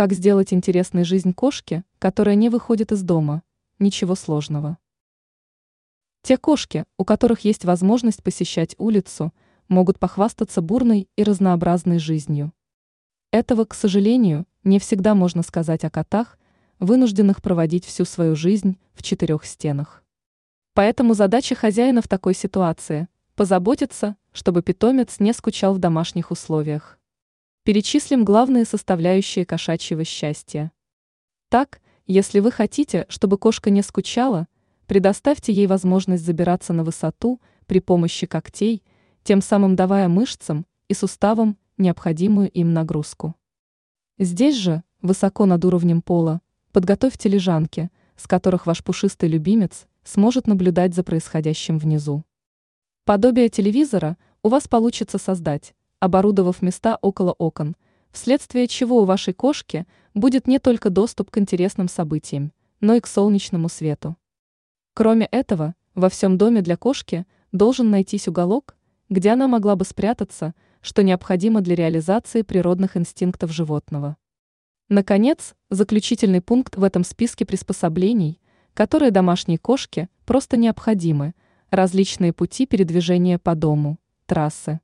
Как сделать интересной жизнь кошки, которая не выходит из дома? Ничего сложного. Те кошки, у которых есть возможность посещать улицу, могут похвастаться бурной и разнообразной жизнью. Этого, к сожалению, не всегда можно сказать о котах, вынужденных проводить всю свою жизнь в четырех стенах. Поэтому задача хозяина в такой ситуации – позаботиться, чтобы питомец не скучал в домашних условиях. Перечислим главные составляющие кошачьего счастья. Так, если вы хотите, чтобы кошка не скучала, предоставьте ей возможность забираться на высоту при помощи когтей, тем самым давая мышцам и суставам необходимую им нагрузку. Здесь же, высоко над уровнем пола, подготовьте лежанки, с которых ваш пушистый любимец сможет наблюдать за происходящим внизу. Подобие телевизора у вас получится создать, оборудовав места около окон, вследствие чего у вашей кошки будет не только доступ к интересным событиям, но и к солнечному свету. Кроме этого, во всем доме для кошки должен найтись уголок, где она могла бы спрятаться, что необходимо для реализации природных инстинктов животного. Наконец, заключительный пункт в этом списке приспособлений, которые домашней кошке просто необходимы, различные пути передвижения по дому, трассы.